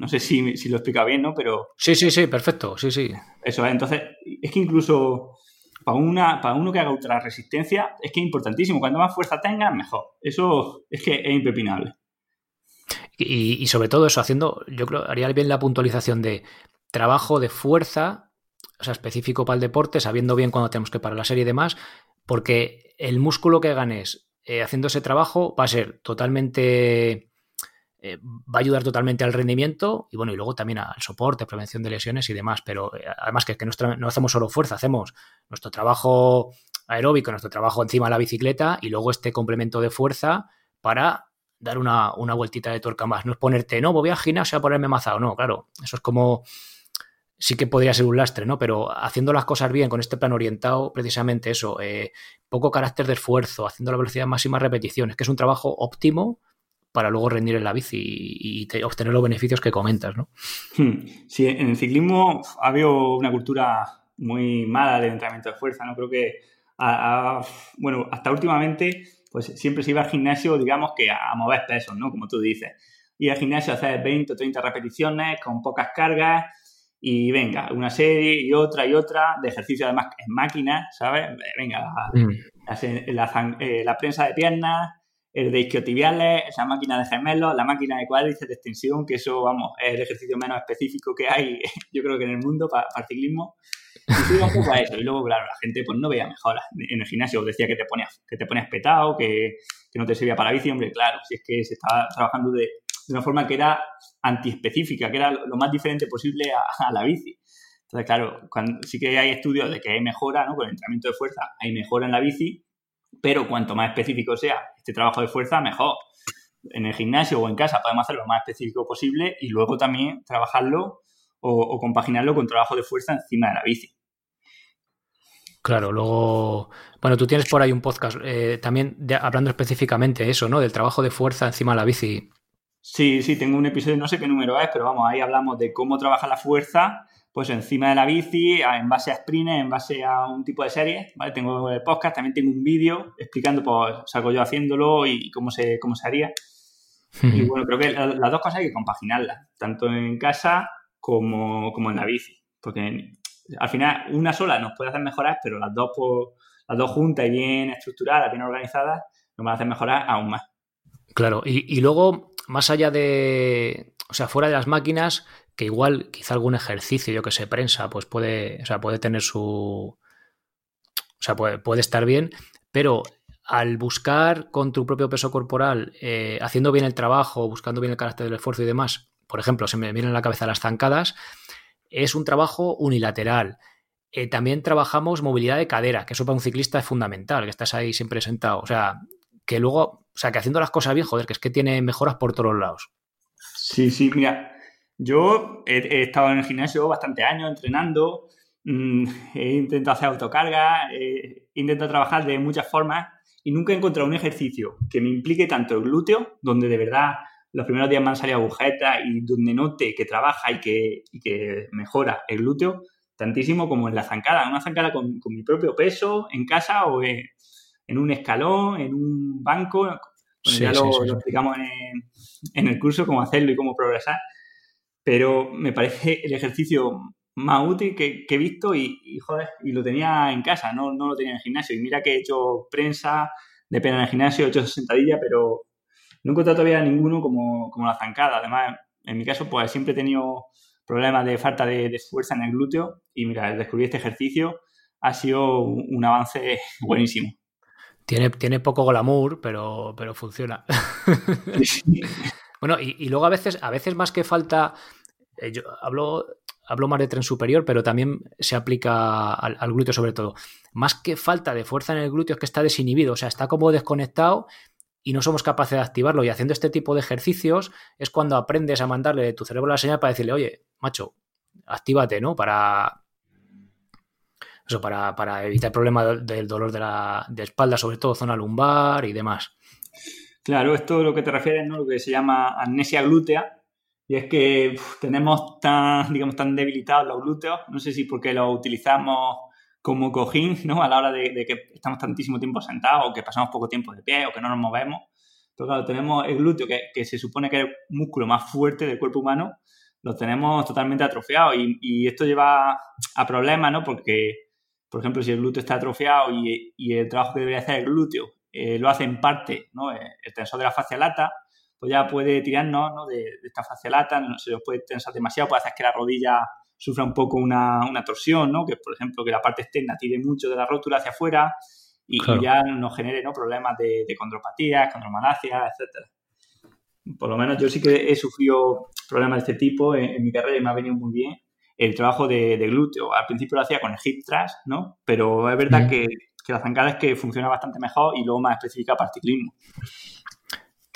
Speaker 2: No sé si, lo he explicado bien, ¿no? Pero...
Speaker 1: Sí, sí, sí, perfecto, sí, sí.
Speaker 2: Eso es, entonces, es que incluso para, una, para uno que haga ultra resistencia, es que es importantísimo. Cuanto más fuerza tengas, mejor. Eso es que es impepinable.
Speaker 1: Y, y, sobre todo eso, haciendo, yo creo, haría bien la puntualización de trabajo de fuerza, o sea, específico para el deporte, sabiendo bien cuándo tenemos que parar la serie y demás, porque el músculo que ganes eh, haciendo ese trabajo va a ser totalmente eh, va a ayudar totalmente al rendimiento y bueno, y luego también al soporte, prevención de lesiones y demás. Pero eh, además que, que no hacemos solo fuerza, hacemos nuestro trabajo aeróbico, nuestro trabajo encima de la bicicleta y luego este complemento de fuerza para dar una, una vueltita de tuerca más. No es ponerte, no, voy al gimnasio a ponerme mazado. No, claro, eso es como sí que podría ser un lastre, ¿no? Pero haciendo las cosas bien, con este plan orientado, precisamente eso, eh, poco carácter de esfuerzo, haciendo la velocidad máxima repeticiones, que es un trabajo óptimo para luego rendir en la bici y, obtener los beneficios que comentas, ¿no?
Speaker 2: Hmm. Sí, en el ciclismo ha habido una cultura muy mala de entrenamiento de fuerza, ¿no? Creo que, bueno, hasta últimamente, pues siempre se iba al gimnasio, digamos que a mover pesos, ¿no? Como tú dices. Y al gimnasio a hacer 20 o 30 repeticiones con pocas cargas y venga, una serie y otra y otra de ejercicio además en máquina, ¿sabes? Venga, la, mm. eh, la prensa de piernas, el de isquiotibiales, esa máquina de gemelos, la máquina de cuádriceps de extensión, que eso, vamos, es el ejercicio menos específico que hay, yo creo que en el mundo para, ciclismo. Y un poco a eso. Y luego, claro, la gente pues no veía mejoras. En el gimnasio decía que te ponías, que te ponías petado, que, que no te servía para la bici. Hombre, claro, si es que se estaba trabajando de, de una forma que era antiespecífica, que era lo más diferente posible a, la bici. Entonces, claro, sí que hay estudios de que hay mejora, ¿no? Con el entrenamiento de fuerza hay mejora en la bici, pero cuanto más específico sea este trabajo de fuerza, mejor. En el gimnasio o en casa podemos hacerlo lo más específico posible y luego también trabajarlo o, compaginarlo con trabajo de fuerza encima de la bici.
Speaker 1: Claro, luego, bueno, tú tienes por ahí un podcast eh, también hablando específicamente de eso, ¿no? Del trabajo de fuerza encima de la bici.
Speaker 2: Sí, sí, tengo un episodio, no sé qué número es, pero vamos, ahí hablamos de cómo trabaja la fuerza, pues encima de la bici, en base a sprints, en base a un tipo de serie, ¿vale? Tengo el podcast, también tengo un vídeo explicando, pues, salgo yo haciéndolo y cómo se, cómo se haría. Y bueno, creo que las dos cosas hay que compaginarlas, tanto en casa como, como en la bici, porque al final una sola nos puede hacer mejorar, pero las dos, pues, las dos juntas y bien estructuradas, bien organizadas, nos van a hacer mejorar aún más.
Speaker 1: Claro, y, y luego más allá de, o sea, fuera de las máquinas, que igual quizá algún ejercicio, yo que sé, prensa, pues puede, o sea, puede tener su, o sea, puede, estar bien, pero al buscar con tu propio peso corporal, eh, haciendo bien el trabajo, buscando bien el carácter del esfuerzo y demás, por ejemplo, se me vienen a la cabeza las zancadas, es un trabajo unilateral. Eh, también trabajamos movilidad de cadera, que eso para un ciclista es fundamental, que estás ahí siempre sentado. O sea, que luego, o sea, que haciendo las cosas bien, joder, que es que tiene mejoras por todos lados.
Speaker 2: Sí, sí, mira, yo he, estado en el gimnasio bastante años entrenando, mm, he intentado hacer autocarga, he intentado trabajar de muchas formas y nunca he encontrado un ejercicio que me implique tanto el glúteo, donde de verdad los primeros días me han salido agujetas y donde note que trabaja y que, que mejora el glúteo, tantísimo como en la zancada, una zancada con, con mi propio peso en casa o en, en un escalón, en un banco. ya lo, explicamos en, el curso cómo hacerlo y cómo progresar. Pero me parece el ejercicio más útil que, he visto y, joder, y lo tenía en casa, no, no lo tenía en el gimnasio. Y mira que he hecho prensa de pena en el gimnasio, he hecho sentadilla, pero no he encontrado todavía ninguno como, como la zancada. Además, en mi caso, pues siempre he tenido problemas de falta de, de fuerza en el glúteo y mira, descubrir este ejercicio ha sido un avance buenísimo.
Speaker 1: Tiene, poco glamour, pero, pero funciona. bueno, y, luego a veces, a veces más que falta. Eh, yo hablo, hablo más de tren superior, pero también se aplica al, glúteo sobre todo. Más que falta de fuerza en el glúteo es que está desinhibido, o sea, está como desconectado y no somos capaces de activarlo. Y haciendo este tipo de ejercicios es cuando aprendes a mandarle de tu cerebro la señal para decirle, oye, macho, actívate, ¿no? Para, eso, para, para evitar el problema del dolor de la de espalda, sobre todo zona lumbar y demás.
Speaker 2: Claro, esto es lo que te refieres, ¿no? Lo que se llama amnesia glútea. Y es que tenemos tan, digamos, tan debilitados los glúteos. No sé si porque los utilizamos como cojín, ¿no? A la hora de, que estamos tantísimo tiempo sentados o que pasamos poco tiempo de pie o que no nos movemos. Pero claro, tenemos el glúteo, que, se supone que es el músculo más fuerte del cuerpo humano, lo tenemos totalmente atrofiado y, esto lleva a problemas, ¿no? Porque, por ejemplo, si el glúteo está atrofiado y, el trabajo que debería hacer el glúteo eh, lo hace en parte, ¿no? Eh, el tensor de la fascia lata, pues ya puede tirarnos ¿no? de, esta fascia lata, no se puede tensar demasiado, puede hacer que la rodilla sufra un poco una, torsión, ¿no? Que, por ejemplo, que la parte externa tire mucho de la rótula hacia afuera y, ya nos genere ¿no? problemas de, de condropatías, condromalacia, etcétera. Por lo menos yo sí que he sufrido problemas de este tipo en, mi carrera y me ha venido muy bien el trabajo de, glúteo. Al principio lo hacía con el hip thrust, ¿no? Pero es verdad que, que, la zancada es que funciona bastante mejor y luego más específica para ciclismo.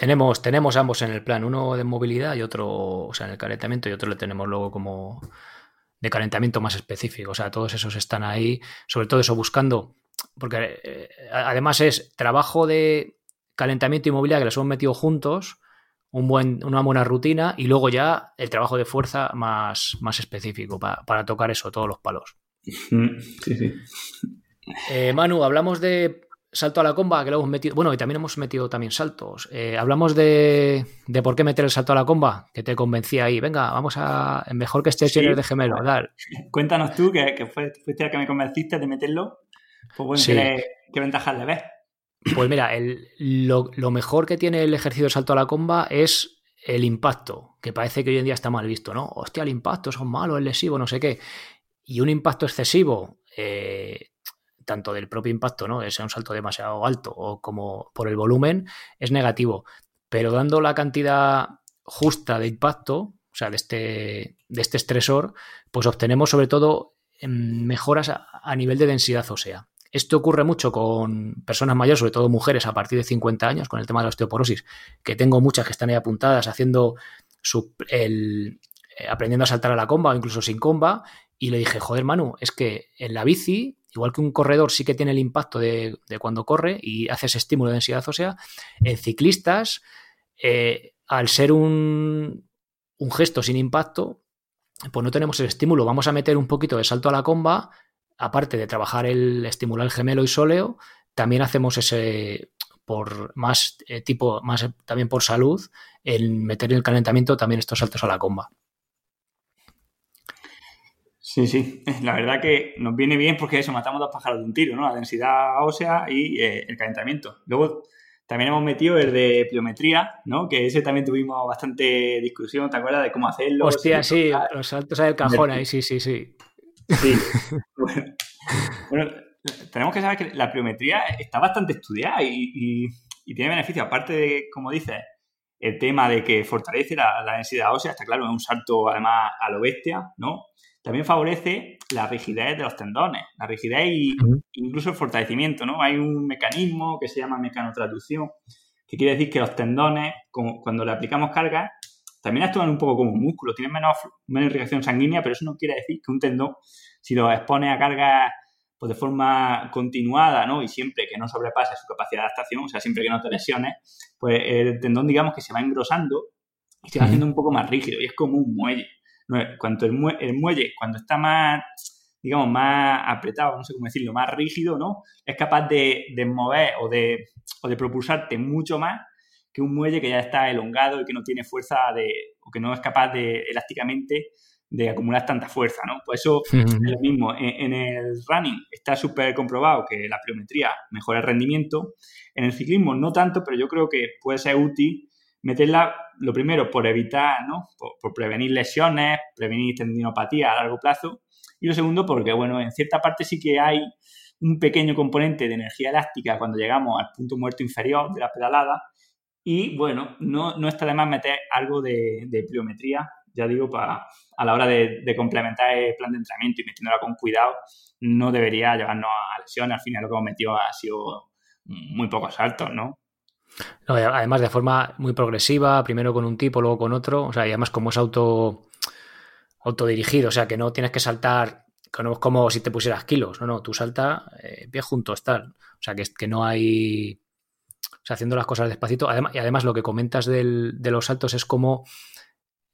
Speaker 1: Tenemos, tenemos ambos en el plan, uno de movilidad y otro, o sea, en el calentamiento y otro le tenemos luego como de calentamiento más específico. O sea, todos esos están ahí, sobre todo eso buscando, porque eh, además es trabajo de calentamiento y movilidad que los hemos metido juntos, un buen, una buena rutina y luego ya el trabajo de fuerza más, más específico para, tocar eso, todos los palos. Sí, sí. Eh, Manu, hablamos de salto a la comba, que lo hemos metido. Bueno, y también hemos metido también saltos. Eh, hablamos de, de, por qué meter el salto a la comba, que te convencía ahí. Venga, vamos a. Mejor que estés sí. de gemelo, dale.
Speaker 2: Cuéntanos tú, que, que fuiste el que me convenciste de meterlo. Pues bueno, ¿qué, ¿qué, ventajas le ves?
Speaker 1: Pues mira, el, lo, lo, mejor que tiene el ejercicio de salto a la comba es el impacto, que parece que hoy en día está mal visto, ¿no? Hostia, el impacto, es malo, es lesivo, no sé qué. Y un impacto excesivo. Eh, tanto del propio impacto, ¿no? Es un salto demasiado alto o como por el volumen, es negativo. Pero dando la cantidad justa de impacto, o sea, de este, de este estresor, pues obtenemos sobre todo em, mejoras a, nivel de densidad ósea. Esto ocurre mucho con personas mayores, sobre todo mujeres a partir de 50 años, con el tema de la osteoporosis, que tengo muchas que están ahí apuntadas haciendo el, eh, aprendiendo a saltar a la comba o incluso sin comba. Y le dije, joder, Manu, es que en la bici igual que un corredor sí que tiene el impacto de, cuando corre y hace ese estímulo de densidad ósea, en ciclistas, eh, al ser un, gesto sin impacto, pues no tenemos el estímulo. Vamos a meter un poquito de salto a la comba, aparte de trabajar el estimular el gemelo y sóleo, también hacemos ese por más eh, tipo, más también por salud, el meter en el calentamiento también estos saltos a la comba.
Speaker 2: Sí, sí, la verdad que nos viene bien porque eso, matamos dos pájaros de un tiro, ¿no? La densidad ósea y eh, el calentamiento. Luego también hemos metido el de pliometría, ¿no? Que ese también tuvimos bastante discusión, ¿te acuerdas de cómo hacerlo?
Speaker 1: Hostia, sí, los saltos del cajón ahí, sí, sí, sí. Sí.
Speaker 2: bueno, tenemos que saber que la pliometría está bastante estudiada y, tiene beneficios, aparte de, como dices, el tema de que fortalece la, la densidad ósea, está claro, es un salto además a lo bestia, ¿no? También favorece la rigidez de los tendones, la rigidez e incluso el fortalecimiento, ¿no? Hay un mecanismo que se llama mecanotraducción, que quiere decir que los tendones, cuando le aplicamos carga, también actúan un poco como un músculo, tienen menos, menos irrigación sanguínea, pero eso no quiere decir que un tendón, si lo expone a carga pues de forma continuada, ¿no? Y siempre que no sobrepase su capacidad de adaptación, o sea, siempre que no te lesiones, pues el tendón, digamos, que se va engrosando y se va haciendo un poco más rígido y es como un muelle. Cuanto el, muelle, cuando está más, digamos, más apretado, no sé cómo decirlo, más rígido, ¿no? Es capaz de, mover o de, o de propulsarte mucho más que un muelle que ya está elongado y que no tiene fuerza de, o que no es capaz de elásticamente de acumular tanta fuerza, ¿no? Pues eso es lo mismo. En, el running está súper comprobado que la pliometría mejora el rendimiento. En el ciclismo no tanto, pero yo creo que puede ser útil meterla, lo primero, por evitar, ¿no? Por, prevenir lesiones, prevenir tendinopatía a largo plazo. Y lo segundo, porque, bueno, en cierta parte sí que hay un pequeño componente de energía elástica cuando llegamos al punto muerto inferior de la pedalada. Y, bueno, no, no está de más meter algo de, pliometría, ya digo, para, a la hora de, de, complementar el plan de entrenamiento y metiéndola con cuidado, no debería llevarnos a lesiones. Al final lo que hemos metido ha sido muy pocos saltos, ¿no?
Speaker 1: Además, de forma muy progresiva, primero con un tipo, luego con otro. O sea, y además, como es auto autodirigido, o sea, que no tienes que saltar como, si te pusieras kilos. No, no, tú saltas eh, pie junto, tal. O sea, que, que no hay. O sea, haciendo las cosas despacito. Además, y además, lo que comentas del, de los saltos es como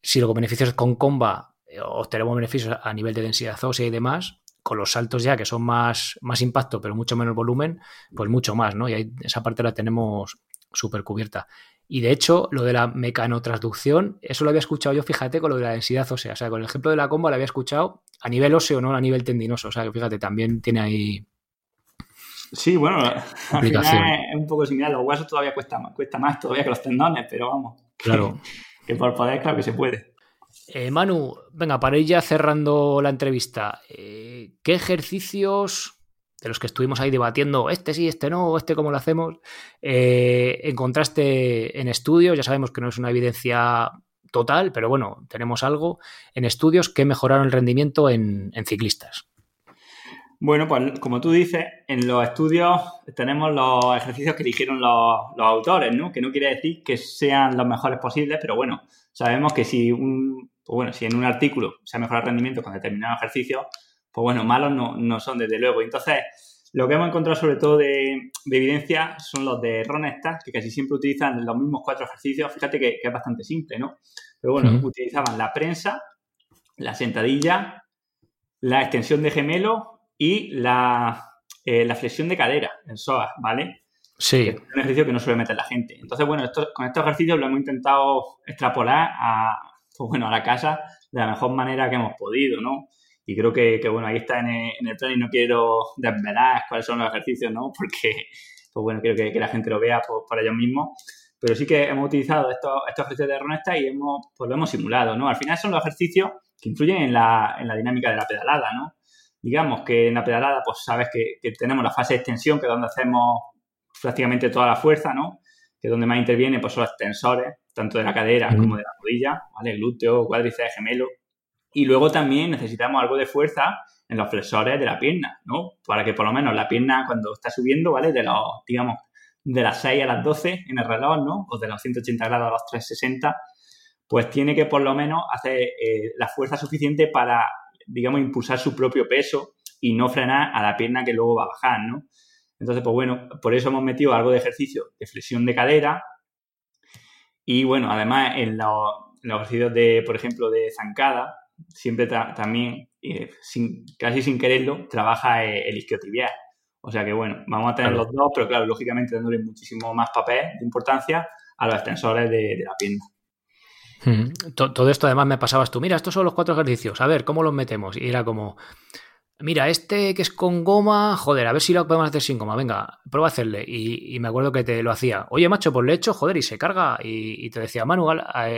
Speaker 1: si lo beneficios con comba eh, obtenemos beneficios a nivel de densidad ósea y demás, con los saltos ya que son más, más impacto pero mucho menos volumen, pues mucho más, ¿no? Y ahí esa parte la tenemos súper cubierta. Y de hecho, lo de la mecanotransducción, eso lo había escuchado yo, fíjate, con lo de la densidad ósea. O sea, con el ejemplo de la comba lo había escuchado a nivel óseo, no a nivel tendinoso. O sea, que fíjate, también tiene ahí.
Speaker 2: Sí, bueno, al final es un poco similar. Los huesos todavía cuesta, cuesta más todavía que los tendones, pero vamos.
Speaker 1: Claro.
Speaker 2: Que, por poder, claro que se puede.
Speaker 1: Eh, Manu, venga, para ir ya cerrando la entrevista, eh, ¿qué ejercicios de los que estuvimos ahí debatiendo, este sí, este no, este cómo lo hacemos, eh, encontraste en estudios, ya sabemos que no es una evidencia total, pero bueno, tenemos algo en estudios que mejoraron el rendimiento en, ciclistas.
Speaker 2: Bueno, pues como tú dices, en los estudios tenemos los ejercicios que eligieron los, autores, ¿no? Que no quiere decir que sean los mejores posibles, pero bueno, sabemos que si un, pues bueno, si en un artículo se ha mejorado el rendimiento con determinados ejercicios, pues bueno, malos no, son desde luego. Entonces, lo que hemos encontrado sobre todo de, evidencia son los de Ronesta, que casi siempre utilizan los mismos cuatro ejercicios. Fíjate que, es bastante simple, ¿no? Pero bueno, utilizaban la prensa, la sentadilla, la extensión de gemelo y la, eh, flexión de cadera en SOA, ¿vale?
Speaker 1: Sí.
Speaker 2: Es un ejercicio que no suele meter la gente. Entonces, bueno, con estos ejercicios lo hemos intentado extrapolar a, pues bueno, a la casa de la mejor manera que hemos podido, ¿no? Y creo que, bueno, ahí está en el, plan y no quiero desvelar cuáles son los ejercicios, ¿no? Porque, pues bueno, quiero que, la gente lo vea por, ellos mismos. Pero sí que hemos utilizado estos, ejercicios de Ronesta y hemos, pues lo hemos simulado, ¿no? Al final son los ejercicios que influyen en la, dinámica de la pedalada, ¿no? Digamos que en la pedalada, pues sabes que, tenemos la fase de extensión, que es donde hacemos prácticamente toda la fuerza, ¿no? Que donde más interviene, pues son los tensores, tanto de la cadera como de la rodilla, ¿vale? Glúteo, cuádriceps, gemelo. Y luego también necesitamos algo de fuerza en los flexores de la pierna, ¿no? Para que por lo menos la pierna cuando está subiendo, ¿vale? De los, digamos, de las 6 a las 12 en el reloj, ¿no? O de los 180 grados a los 360, pues tiene que por lo menos hacer eh, la fuerza suficiente para, digamos, impulsar su propio peso y no frenar a la pierna que luego va a bajar, ¿no? Entonces, pues bueno, por eso hemos metido algo de ejercicio de flexión de cadera y bueno, además en los, en los ejercicios de, por ejemplo, de zancada, siempre también, eh, sin, casi sin quererlo, trabaja el, el isquiotibial. O sea que bueno, vamos a tener los dos, pero claro, lógicamente dándole muchísimo más papel de importancia a los extensores de, la pierna.
Speaker 1: Todo esto además me pasabas tú, mira, estos son los cuatro ejercicios, a ver, ¿cómo los metemos? Y era como, mira, este que es con goma, joder, a ver si lo podemos hacer sin goma, venga, prueba a hacerle. Y, me acuerdo que te lo hacía, oye, macho, pues le he hecho, joder, y se carga. Y, te decía, Manu,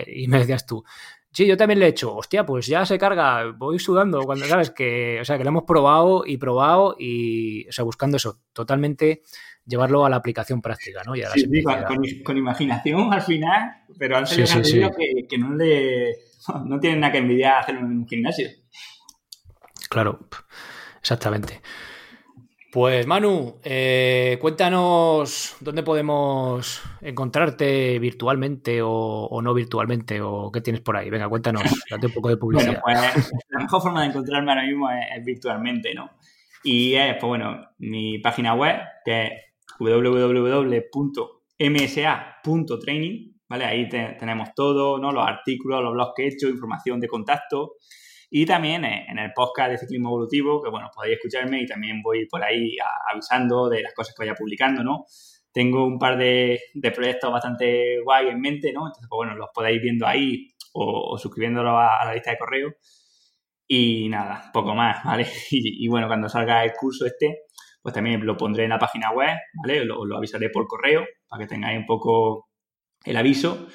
Speaker 1: y me decías tú, Sí, yo también le he hecho. Hostia, pues ya se carga. Voy sudando cuando sabes que, o sea, que lo hemos probado y probado y, o sea, buscando eso, totalmente llevarlo a la aplicación práctica, ¿no?
Speaker 2: sí, con, imaginación al final, pero antes sí, sí, que, que, no le, no tienen nada que envidiar hacerlo en un gimnasio.
Speaker 1: Claro, exactamente. Pues Manu, eh, cuéntanos dónde podemos encontrarte virtualmente o, no virtualmente o qué tienes por ahí. Venga, cuéntanos, date un poco de publicidad.
Speaker 2: Bueno, pues la mejor forma de encontrarme ahora mismo es, virtualmente, ¿no? Y es, pues bueno, mi página web, que es www.msa.training, ¿vale? Ahí tenemos todo, ¿no? Los artículos, los blogs que he hecho, información de contacto y también en el podcast de Ciclismo Evolutivo, que bueno, podéis escucharme y también voy por ahí avisando de las cosas que vaya publicando, ¿no? Tengo un par de, proyectos bastante guay en mente, ¿no? Entonces, pues bueno, los podéis viendo ahí o, suscribiéndolo a, la lista de correo. Y nada, poco más, ¿vale? Y, bueno, cuando salga el curso este, pues también lo pondré en la página web, ¿vale? Lo, lo avisaré por correo para que tengáis un poco el aviso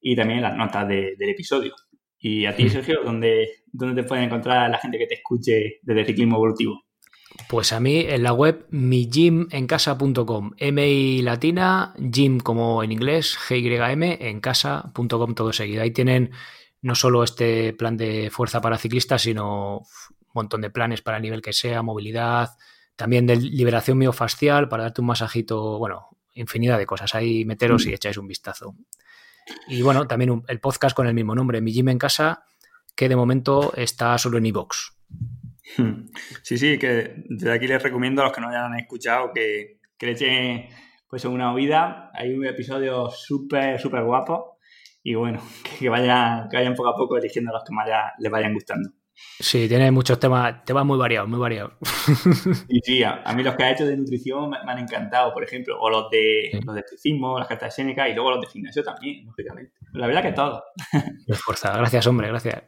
Speaker 2: y también las notas del episodio. Y a ti. Sergio, ¿dónde, ¿dónde te pueden encontrar la gente que te escuche desde ciclismo evolutivo?
Speaker 1: Pues a mí en la web migymencasa.com, M y latina, gym como en inglés, G Y M en casa.com todo seguido. Ahí tienen no solo este plan de fuerza para ciclistas, sino un montón de planes para el nivel que sea, movilidad, también de liberación miofascial para darte un masajito, bueno, infinidad de cosas. Ahí meteros y mm. echáis un vistazo. Y bueno, también el podcast con el mismo nombre, Mi Gym en Casa, que de momento está solo en iVoox.
Speaker 2: Sí, sí, que desde aquí les recomiendo a los que no hayan escuchado que, que le echen pues una oída. Hay un episodio súper, súper guapo y bueno, que vayan, que vayan poco a poco eligiendo los que más les vayan gustando.
Speaker 1: Sí, tiene muchos temas, temas muy variados, muy variados.
Speaker 2: Sí, sí, a, mí los que ha hecho de nutrición me, han encantado, por ejemplo, o los de los de estoicismo, las cartas de Seneca y luego los de gimnasio también, lógicamente. La verdad que todo.
Speaker 1: Fuerza, gracias, hombre, gracias.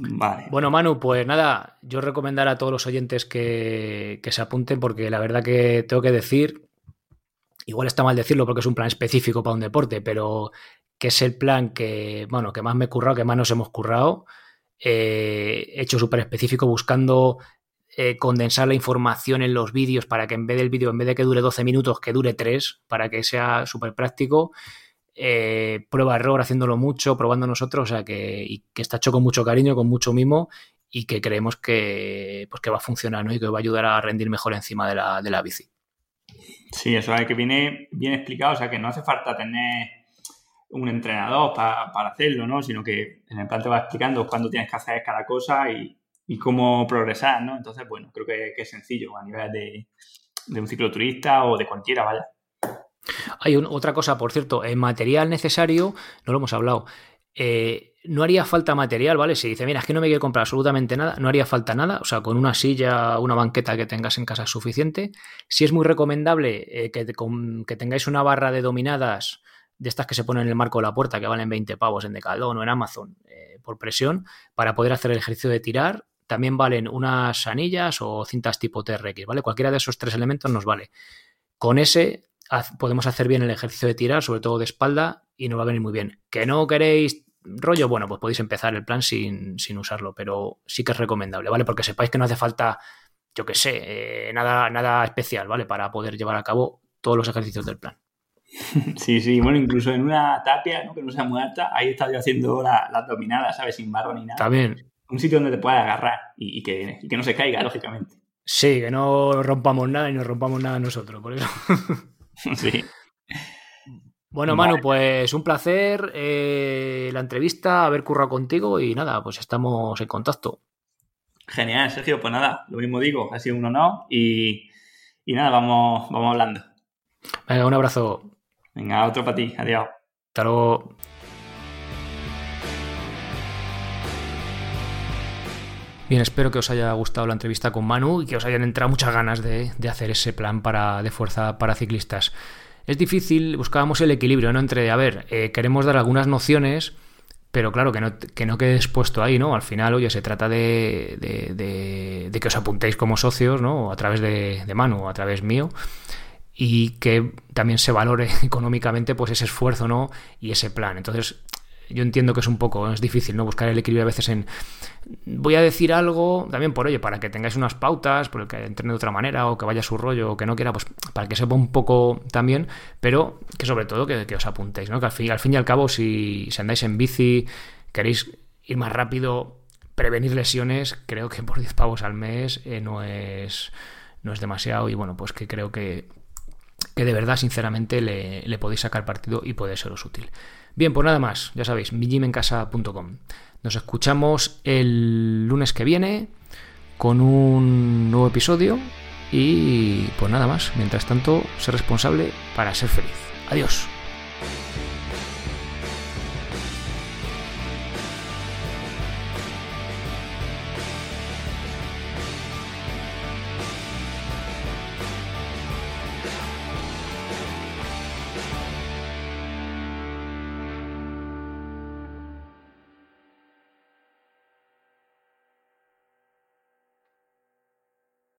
Speaker 2: Vale.
Speaker 1: Bueno, Manu, pues nada, yo recomendar a todos los oyentes que, que se apunten porque la verdad que tengo que decir, igual está mal decirlo porque es un plan específico para un deporte, pero que es el plan que, bueno, que más me he currado, que más nos hemos currado, eh, hecho súper específico buscando eh, condensar la información en los vídeos para que en vez del vídeo, en vez de que dure 12 minutos, que dure 3, para que sea súper práctico. Eh, prueba error haciéndolo mucho, probando nosotros, o sea que, que está hecho con mucho cariño, con mucho mimo y que creemos que, pues que va a funcionar ¿no? y que va a ayudar a rendir mejor encima de la, de la bici.
Speaker 2: Sí, eso es que viene bien explicado, o sea que no hace falta tener un entrenador para, hacerlo, ¿no? Sino que en el plan te va explicando cuándo tienes que hacer cada cosa y, cómo progresar, ¿no? Entonces, bueno, creo que, es sencillo a nivel de, un cicloturista o de cualquiera, vaya.
Speaker 1: Hay otra cosa, por cierto, el material necesario, no lo hemos hablado. Eh, no haría falta material, ¿vale? Si dice, mira, es que no me quiero comprar absolutamente nada, no haría falta nada, o sea, con una silla, una banqueta que tengas en casa es suficiente. Si es muy recomendable eh, que, que, tengáis una barra de dominadas de estas que se ponen en el marco de la puerta, que valen 20 pavos en Decathlon o en Amazon eh, por presión, para poder hacer el ejercicio de tirar. También valen unas anillas o cintas tipo TRX, ¿vale? Cualquiera de esos tres elementos nos vale. Con ese podemos hacer bien el ejercicio de tirar, sobre todo de espalda, y nos va a venir muy bien. ¿Que no queréis rollo? Bueno, pues podéis empezar el plan sin, usarlo, pero sí que es recomendable, ¿vale? Porque sepáis que no hace falta, yo qué sé, eh, nada, nada especial, ¿vale? Para poder llevar a cabo todos los ejercicios del plan.
Speaker 2: Sí, sí, bueno, incluso en una tapia, ¿no? que no sea muy alta, ahí he estado yo haciendo las la dominadas, ¿sabes? Sin barro ni nada.
Speaker 1: También.
Speaker 2: Un sitio donde te puedas agarrar y, que, no se caiga, lógicamente.
Speaker 1: Sí, que no rompamos nada y no rompamos nada nosotros, por eso.
Speaker 2: sí.
Speaker 1: Bueno, Manu, pues un placer eh, la entrevista, haber currado contigo y nada, pues estamos en contacto.
Speaker 2: Genial, Sergio, pues nada, lo mismo digo, ha sido un honor y, y nada, vamos, vamos hablando.
Speaker 1: Venga, un abrazo.
Speaker 2: Venga, otro para ti. Adiós.
Speaker 1: Hasta luego. Bien, espero que os haya gustado la entrevista con Manu y que os hayan entrado muchas ganas de, hacer ese plan para, de fuerza para ciclistas. Es difícil, buscábamos el equilibrio, ¿no? Entre, a ver, eh, queremos dar algunas nociones, pero claro, que no, que no quede expuesto ahí, ¿no? Al final, oye, se trata de, de, que os apuntéis como socios, ¿no? A través de, de Manu a través mío y que también se valore económicamente pues ese esfuerzo ¿no? y ese plan. Entonces, yo entiendo que es un poco, es difícil, ¿no? Buscar el equilibrio a veces en voy a decir algo, también por oye, para que tengáis unas pautas, por el que entrene de otra manera, o que vaya a su rollo, o que no quiera, pues para que sepa un poco también, pero que sobre todo que, os apuntéis, ¿no? Que al fin, al fin y al cabo, si, si andáis en bici, queréis ir más rápido, prevenir lesiones, creo que por 10 pavos al mes eh, no es no es demasiado y bueno, pues que creo que, que de verdad, sinceramente, le, podéis sacar partido y puede seros útil. Bien, pues nada más, ya sabéis, mijimencasa.com. Nos escuchamos el lunes que viene con un nuevo episodio y pues nada más. Mientras tanto, ser responsable para ser feliz. Adiós.